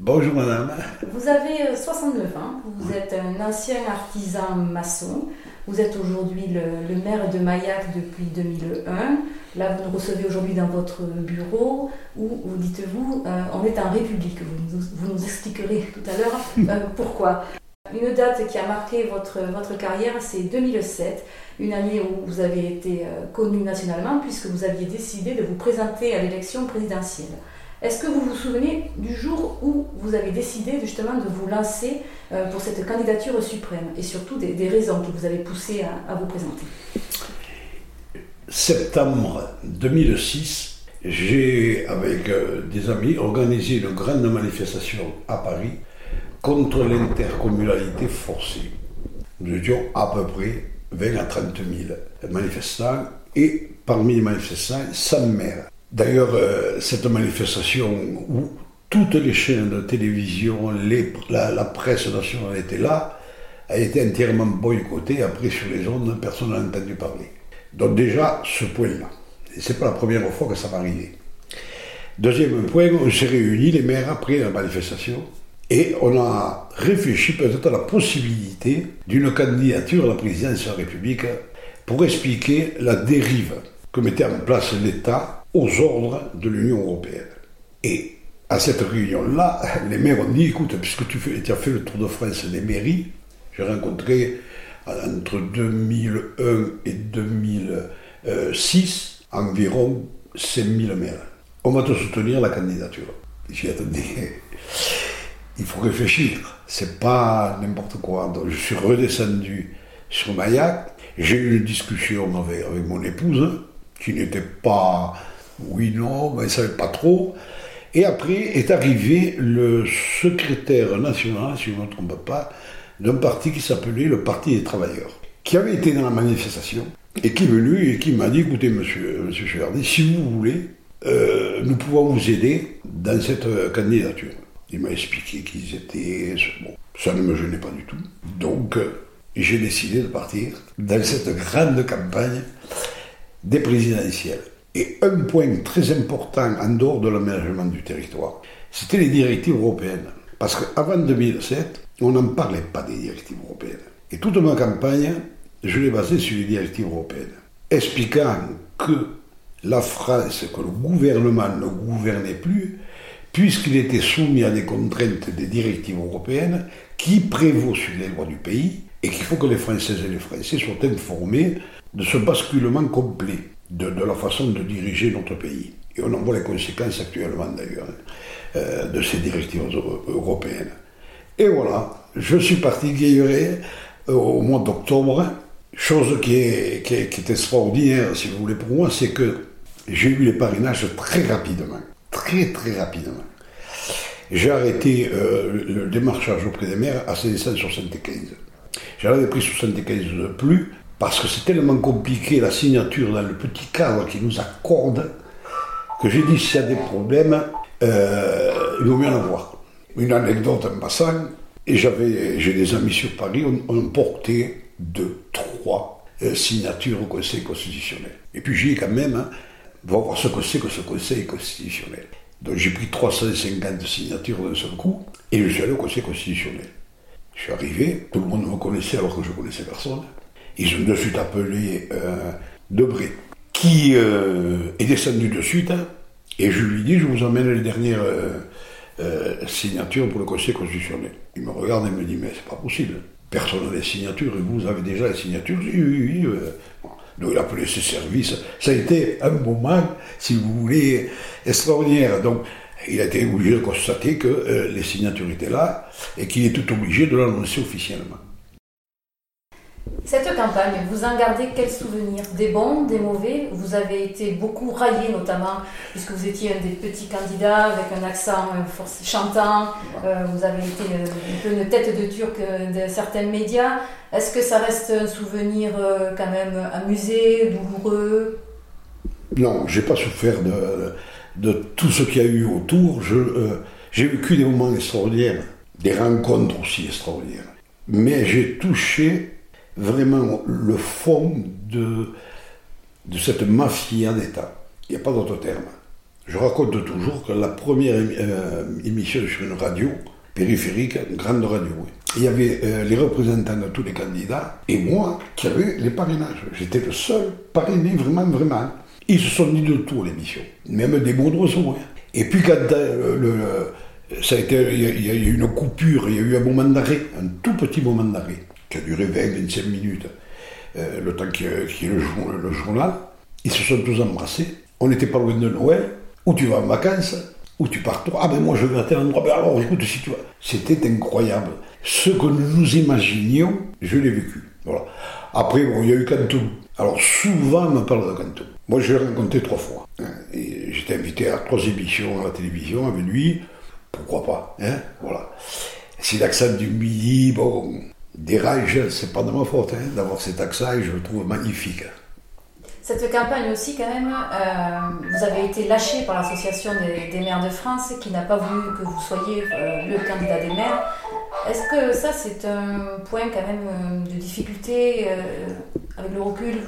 Bonjour madame. Vous avez 69 ans, vous êtes un ancien artisan maçon, vous êtes aujourd'hui le, le, maire de Maillac depuis 2001. Là, vous nous recevez aujourd'hui dans votre bureau où, vous dites-vous, euh, on est en République. Vous, nous- vous nous expliquerez tout à l'heure euh, pourquoi. Une date qui a marqué votre, votre carrière, c'est 2007, une année où vous avez été euh, connu nationalement puisque vous aviez décidé de vous présenter à l'élection présidentielle. Est-ce que vous vous souvenez du jour où vous avez décidé justement de vous lancer euh, pour cette candidature suprême et surtout des, raisons qui vous avaient poussé à, à vous présenter? Septembre 2006, j'ai, avec euh, des amis, organisé une grande manifestation à Paris contre l'intercommunalité forcée. Nous étions à peu près 20 à 30 000 manifestants et parmi les manifestants, 100 maires. D'ailleurs, euh, cette manifestation où toutes les chaînes de télévision, la, presse nationale était là, a été entièrement boycottée. Après, sur les ondes, personne n'a entendu parler. Donc déjà, ce point-là. Et c'est pas la première fois que ça m'arrivait. Deuxième point, on s'est réunis, les maires, après la manifestation, et on a réfléchi peut-être à la possibilité d'une candidature à la présidence de la République pour expliquer la dérive que mettait en place l'État aux ordres de l'Union européenne. Et à cette réunion-là, les maires ont dit, écoute, puisque tu, as fait le tour de France des mairies, j'ai rencontré euh, entre 2001 et 2006 environ 5000 maires. On va te soutenir la candidature. J'ai attendez, il faut réfléchir. C'est pas n'importe quoi. Donc je suis redescendu sur Maillac. J'ai eu une discussion avec, avec mon épouse, qui n'était pas oui, non, mais elle ne savait pas trop. Et après est arrivé le secrétaire national, si je ne me trompe pas, d'un parti qui s'appelait le Parti des Travailleurs, qui avait été dans la manifestation et qui est venu et qui m'a dit écoutez, monsieur, monsieur si vous voulez, euh, nous pouvons vous aider dans cette euh, candidature. Il m'a expliqué qui ils étaient. Bon, ça ne me gênait pas du tout. Donc, euh, j'ai décidé de partir dans cette grande campagne des présidentielles. Et un point très important en dehors de l'aménagement du territoire, c'était les directives européennes. Parce qu'avant 2007, on n'en parlait pas des directives européennes. Et toute ma campagne, je l'ai basée sur les directives européennes, expliquant que la France, que le gouvernement ne gouvernait plus, puisqu'il était soumis à des contraintes des directives européennes qui prévaut sur les lois du pays, et qu'il faut que les Françaises et les Français soient informés de ce basculement complet de, la façon de diriger notre pays. Et on en voit les conséquences actuellement d'ailleurs euh, de ces directives euro- européennes. Et voilà, je suis parti guérir au mois d'octobre. Chose qui est, qui, est, est extraordinaire, si vous voulez, pour moi, c'est que j'ai eu les parrainages très rapidement. Très, très rapidement. J'ai arrêté euh, le le démarchage auprès des maires à 575. J'en avais pris 75 de plus parce que c'est tellement compliqué la signature dans le petit cadre qu'ils nous accordent que j'ai dit s'il y a des problèmes, euh, il vaut mieux en avoir. Une anecdote en passant, et j'avais, j'ai des amis sur Paris, on, on portait deux, trois euh, signatures au Conseil constitutionnel. Et puis j'ai quand même, hein, va voir ce que c'est que ce Conseil constitutionnel. Donc j'ai pris 350 signatures d'un seul coup, et je suis allé au Conseil constitutionnel. Je suis arrivé, tout le monde me connaissait alors que je connaissais personne. Ils ont de suite appelé euh, Debré, qui euh, est descendu de suite, hein, et je lui dis, je vous emmène les dernières euh, signatures pour le Conseil constitutionnel. Il me regarde et me dit, mais c'est pas possible. Personne n'a les signatures, et vous avez déjà les signatures Oui, oui, oui. Donc il a appelé ses services. Ça a été un moment, si vous voulez, extraordinaire. Donc il a été obligé de constater que les signatures étaient là et qu'il était obligé de l'annoncer officiellement. Cette campagne, vous en gardez quels souvenirs Des bons, des mauvais? Vous avez été beaucoup raillé, notamment, puisque vous étiez un des petits candidats avec un accent euh, chantant. Euh, vous avez été euh, un peu une tête de turc de certains médias. Est-ce que ça reste un souvenir quand même amusé, douloureux? Non, j'ai pas souffert de, de, tout ce qu'il y a eu autour. j'ai vécu des moments extraordinaires, des rencontres aussi extraordinaires. Mais j'ai touché vraiment le fond de, de cette mafia d'État. Il n'y a pas d'autre terme. Je raconte toujours que la première euh, émission sur une radio périphérique, une grande radio, il y avait euh, les représentants de tous les candidats et moi qui avais les parrainages. J'étais le seul parrainé, vraiment, vraiment. Ils se sont dit de tout l'émission, même des mots de hein. Et puis quand euh, ça a été, il y a eu une coupure, il y a eu un moment d'arrêt, un tout petit moment d'arrêt qui a duré 20-25 minutes, euh, le temps qu'il y ait le, journal. Ils se sont tous embrassés. On n'était pas loin de Noël. Où tu vas en vacances Où tu pars toi Ah ben moi je vais à tel endroit. Ben alors écoute, si tu vas. C'était incroyable. Ce que nous nous imaginions, je l'ai vécu. Voilà. Après, bon, il y a eu Canton. Alors souvent on me parle de Canton. Moi je l'ai rencontré trois fois. Hein. J'étais invité à trois émissions à la télévision avec lui. Pourquoi pas hein Voilà. C'est l'accent du midi, bon, Dérage, c'est pas de ma faute hein, d'avoir cet accent et je le trouve magnifique. Cette campagne aussi, quand même, euh, vous avez été lâché par l'Association des, maires de France qui n'a pas voulu que vous soyez euh, le candidat des maires. Est-ce que ça, c'est un point quand même euh, de difficulté avec le recul?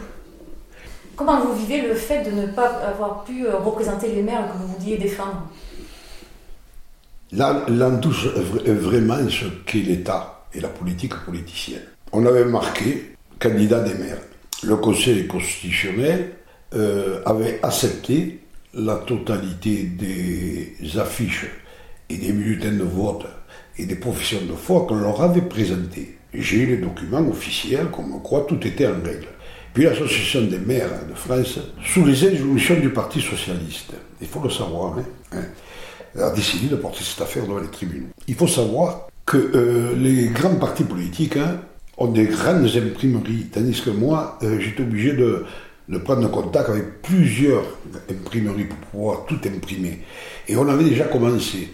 Comment vous vivez le fait de ne pas avoir pu représenter les maires que vous vouliez défendre? Là, on touche vraiment ce qu'est l'État et la politique politicienne. On avait marqué candidat des maires. Le Conseil constitutionnel euh, avait accepté la totalité des affiches et des bulletins de vote et des professions de foi qu'on leur avait présentées. J'ai les documents officiels comme quoi tout était en règle. Puis l'Association des maires de France, sous les injonctions du Parti socialiste, il faut le savoir, hein, hein, a décidé de porter cette affaire devant les tribunaux. Il faut savoir euh, les grands partis politiques hein, ont des grandes imprimeries, tandis que moi, euh, j'étais obligé de, prendre contact avec plusieurs imprimeries pour pouvoir tout imprimer. Et on avait déjà commencé.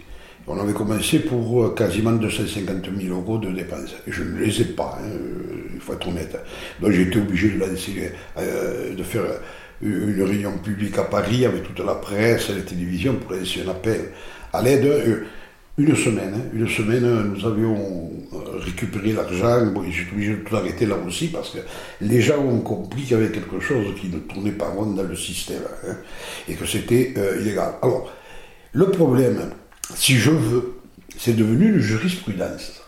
On avait commencé pour euh, quasiment 250 000 euros de dépenses. Je ne les ai pas, hein, il faut être honnête. Donc j'ai été obligé de lancer, de faire une réunion publique à Paris avec toute la presse, la télévision pour lancer un appel à l'aide. Une semaine, hein. une semaine, nous avions euh, récupéré l'argent. Bon, j'ai obligé de tout arrêter là aussi parce que les gens ont compris qu'il y avait quelque chose qui ne tournait pas rond dans le système hein, et que c'était euh, illégal. Alors, le problème, si je veux, c'est devenu une jurisprudence.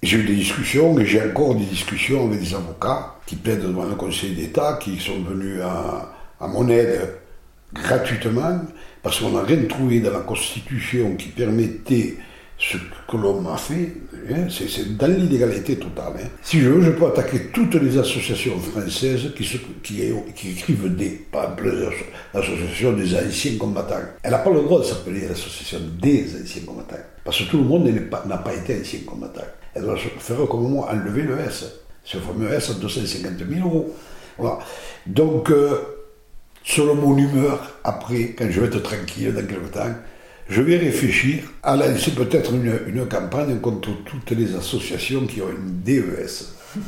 J'ai eu des discussions et j'ai encore des discussions avec des avocats qui plaident devant le Conseil d'État, qui sont venus à, à mon aide gratuitement parce qu'on n'a rien trouvé dans la Constitution qui permettait ce que l'homme a fait, hein, c'est dans l'illégalité totale. Hein. Si je veux, je peux attaquer toutes les associations françaises qui, qui, écrivent des, pas l'association des anciens combattants. Elle n'a pas le droit de s'appeler l'association des anciens combattants, parce que tout le monde n'a pas, été ancien combattant. Elle doit faire comme moi, enlever le S, ce fameux S à 250 000 euros. Voilà. Donc, euh, selon mon humeur, après, quand je vais être tranquille dans quelques temps, je vais réfléchir à lancer peut-être une, campagne contre toutes les associations qui ont une DES.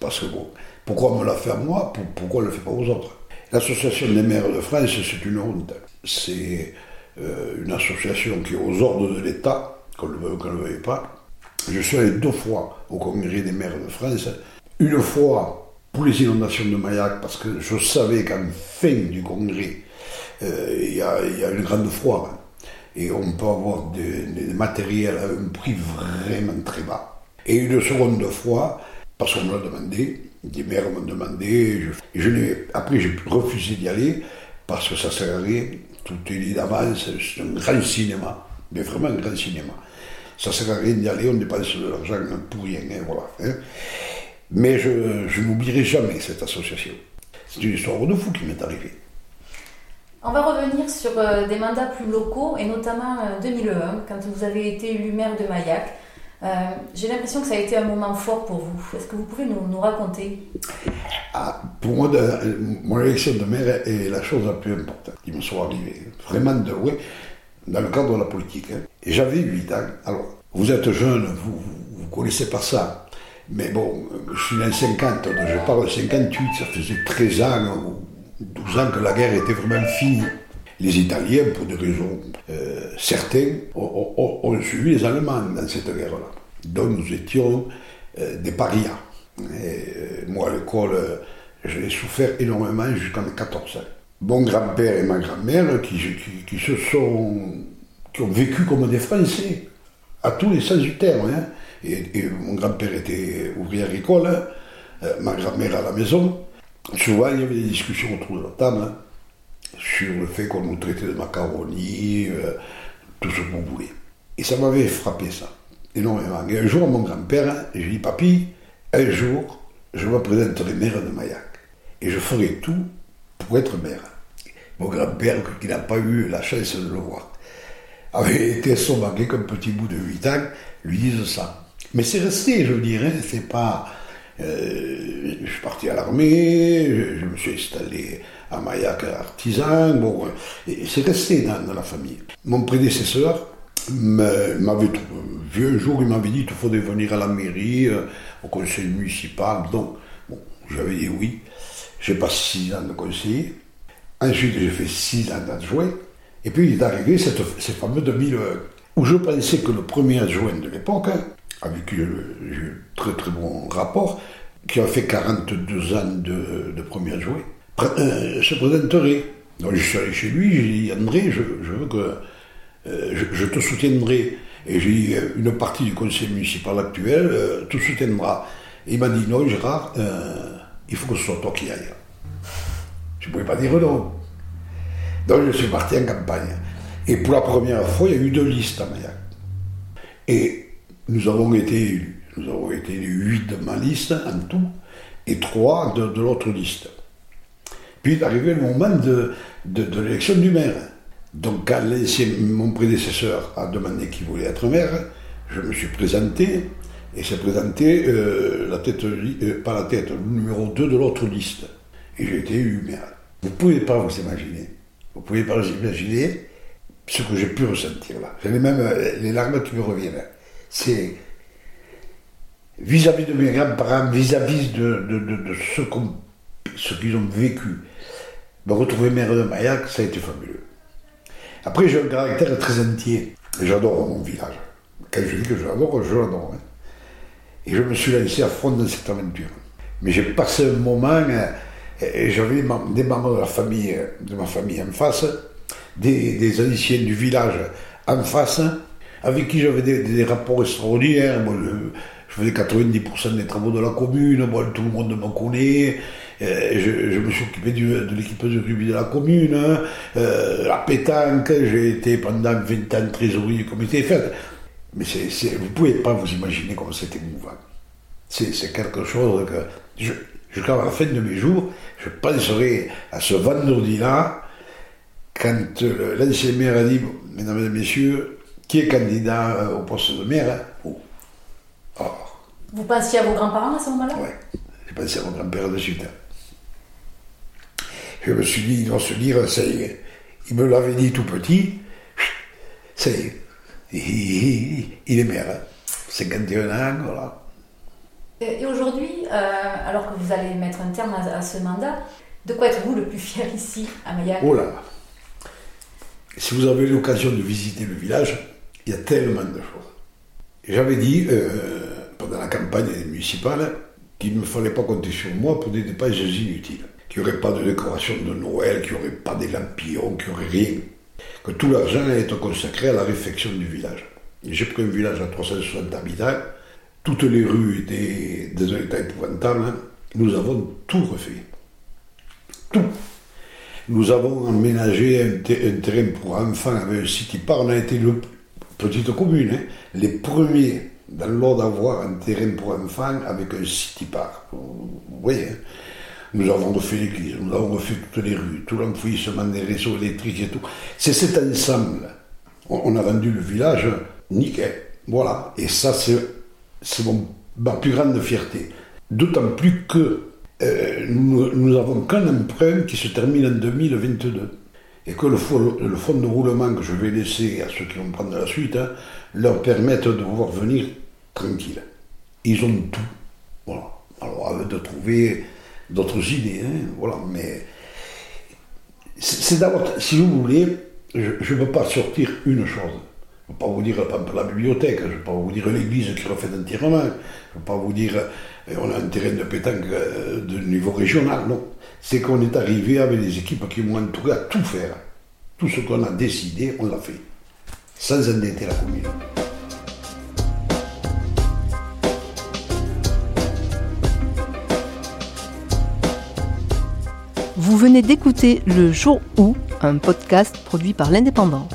Parce que bon, pourquoi me l'a fait à moi Pourquoi ne le fait pas aux autres? L'association des maires de France, c'est une honte. C'est euh, une association qui est aux ordres de l'État, qu'on le veuille qu'on ne le veuille pas. Je suis allé deux fois au congrès des maires de France. Une fois pour les inondations de Mayac, parce que je savais qu'en fin du congrès, euh, il y, a une grande foire. Et on peut avoir des, matériels à un prix vraiment très bas. Et une seconde fois, parce qu'on me l'a demandé, des maires m'ont demandé, je, je après j'ai refusé d'y aller, parce que ça sert à rien, tout est dit d'avance, c'est un grand cinéma, mais vraiment un grand cinéma. Ça sert à rien d'y aller, on dépense de l'argent pour rien, hein, voilà. Hein. Mais je, n'oublierai jamais cette association. C'est une histoire de fou qui m'est arrivée. On va revenir sur euh, des mandats plus locaux, et notamment 2001, euh, quand vous avez été élu maire de Maillac. Euh, j'ai l'impression que ça a été un moment fort pour vous. Est-ce que vous pouvez nous, nous raconter? Ah, Pour moi, de, mon élection de maire est la chose la plus importante qui me soit arrivée. Vraiment de loin, dans le cadre de la politique. Hein. Et j'avais 8 ans. Alors, vous êtes jeune, vous ne connaissez pas ça. Mais bon, je suis né en 50, donc je parle de 58, ça faisait 13 ans ou 12 ans que la guerre était vraiment finie. Les Italiens, pour des raisons euh, certaines, ont, suivi les Allemands dans cette guerre-là. Donc nous étions euh, des parias. Euh, moi, à l'école, j'ai souffert énormément jusqu'à mes 14 ans. Mon grand-père et ma grand-mère qui, qui, se sont, qui ont vécu comme des Français, à tous les sens du terme. Hein. Et, mon grand-père était ouvrier agricole, hein. ma grand-mère à la maison. Souvent, il y avait des discussions autour de la table. Hein sur le fait qu'on nous traitait de macaroni, euh, tout ce que vous voulez. Et ça m'avait frappé, ça, énormément. Et un jour, mon grand-père, j'ai dit, papy, un jour, je me présenterai maire de Maillac. Et je ferai tout pour être maire. Mon grand-père, qui n'a pas eu la chance de le voir, avait été manqué comme petit bout de 8 ans, lui disent ça. Mais c'est resté, je veux dire, hein, c'est pas... Euh, je suis parti à l'armée, je, me suis installé à Maillac artisan, bon, c'est resté dans, la famille. Mon prédécesseur m'avait vu un jour, il m'avait dit qu'il faudrait venir à la mairie, euh, au conseil municipal, donc bon, j'avais dit oui. J'ai passé six ans de conseiller. Ensuite, j'ai fait six ans d'adjoint. Et puis, il est arrivé cette, ces fameux 2001, où je pensais que le premier adjoint de l'époque, hein, avec qui j'ai eu très très bon rapport, qui a fait 42 ans de, de premier euh, se présenterait. Donc je suis allé chez lui, j'ai dit André, je, veux que euh, je, te soutiendrai. Et j'ai dit euh, une partie du conseil municipal actuel te soutiendra. Et il m'a dit non Gérard, il faut que ce soit toi qui aille. Je ne pouvais pas dire non. Donc je suis parti en campagne. Et pour la première fois, il y a eu deux listes à Maillac. Et nous avons été élus. Nous avons été huit de ma liste en tout, et trois de, l'autre liste. Puis est arrivé le moment de, l'élection du maire. Donc quand mon prédécesseur a demandé qui voulait être maire, je me suis présenté, et s'est présenté euh, la tête, euh, pas la tête, le numéro 2 de l'autre liste. Et j'ai été élu maire. Vous ne pouvez pas vous imaginer, vous ne pouvez pas vous imaginer ce que j'ai pu ressentir là. J'avais même euh, les larmes qui me reviennent. C'est vis-à-vis de mes grands-parents, vis-à-vis de, ce qu'ils ont vécu, me retrouver maire de Maillac, ça a été fabuleux. Après, j'ai un caractère très entier. J'adore mon village. Quand je dis que je l'adore, je l'adore. Hein. Et je me suis laissé à fond dans cette aventure. Mais j'ai passé un moment, euh, et j'avais des membres de la famille, de ma famille en face, des, des anciens du village en face, avec qui j'avais des, rapports extraordinaires. Moi, je, faisais 90% des travaux de la commune, moi, tout le monde me connaît. Euh, je, me suis occupé de l'équipe de rugby de la commune, hein. euh, la pétanque, j'ai été pendant 20 ans trésorier du comité fait. Mais vous ne pouvez pas vous imaginer comment c'était mouvant. C'est quelque chose que, jusqu'à la fin de mes jours, je penserai à ce vendredi-là, quand l'ancien maire a dit, mesdames et messieurs, qui est candidat euh, au poste de maire hein? oh. Oh. Vous pensiez à vos grands-parents à ce moment-là? Oui, j'ai pensé à mon grand-père de suite. Hein je me suis dit, il doit se dire, ça y est. Il me l'avait dit tout petit, ça y est. Il, est maire, 51 hein. ans, voilà. Et aujourd'hui, euh, alors que vous allez mettre un terme à, ce mandat, de quoi êtes-vous le plus fier ici, à Maillac Oh là Si vous avez l'occasion de visiter le village, il y a tellement de choses. J'avais dit, euh, pendant la campagne municipale, qu'il ne fallait pas compter sur moi pour des dépenses inutiles qu'il n'y aurait pas de décoration de Noël, qu'il n'y aurait pas des lampillons, qu'il n'y aurait rien. Que tout l'argent allait être consacré à la réfection du village. J'ai pris un village à 360 habitants, toutes les rues étaient dans un état épouvantable. Nous avons tout refait. Tout. Nous avons aménagé un, terrain pour enfants avec un city park. On a été une petite commune, hein. les premiers dans l'ordre d'avoir un terrain pour enfants avec un city park. Vous voyez, hein. Nous avons refait l'église, nous avons refait toutes les rues, tout l'enfouissement des réseaux électriques et tout. C'est cet ensemble. On a vendu le village nickel. Voilà, et ça c'est ma plus grande fierté. D'autant plus que euh, nous n'avons qu'un emprunt qui se termine en 2022. Et que le, fonds de roulement que je vais laisser à ceux qui vont prendre la suite hein, leur permette de pouvoir venir tranquille. Ils ont tout. Voilà. Alors, de trouver d'autres idées, hein, voilà, mais c'est d'abord, si vous voulez, je ne peux pas sortir une chose. Je ne peux pas vous dire la bibliothèque, je ne peux pas vous dire l'église qui refait un tirement, je ne peux pas vous dire euh, on a un terrain de pétanque euh, de niveau régional, non. C'est qu'on est arrivé avec des équipes qui m'ont entouré à tout faire. Tout ce qu'on a décidé, on l'a fait. Sans endetter la commune. Vous venez d'écouter Le Jour où, un podcast produit par l'Indépendant.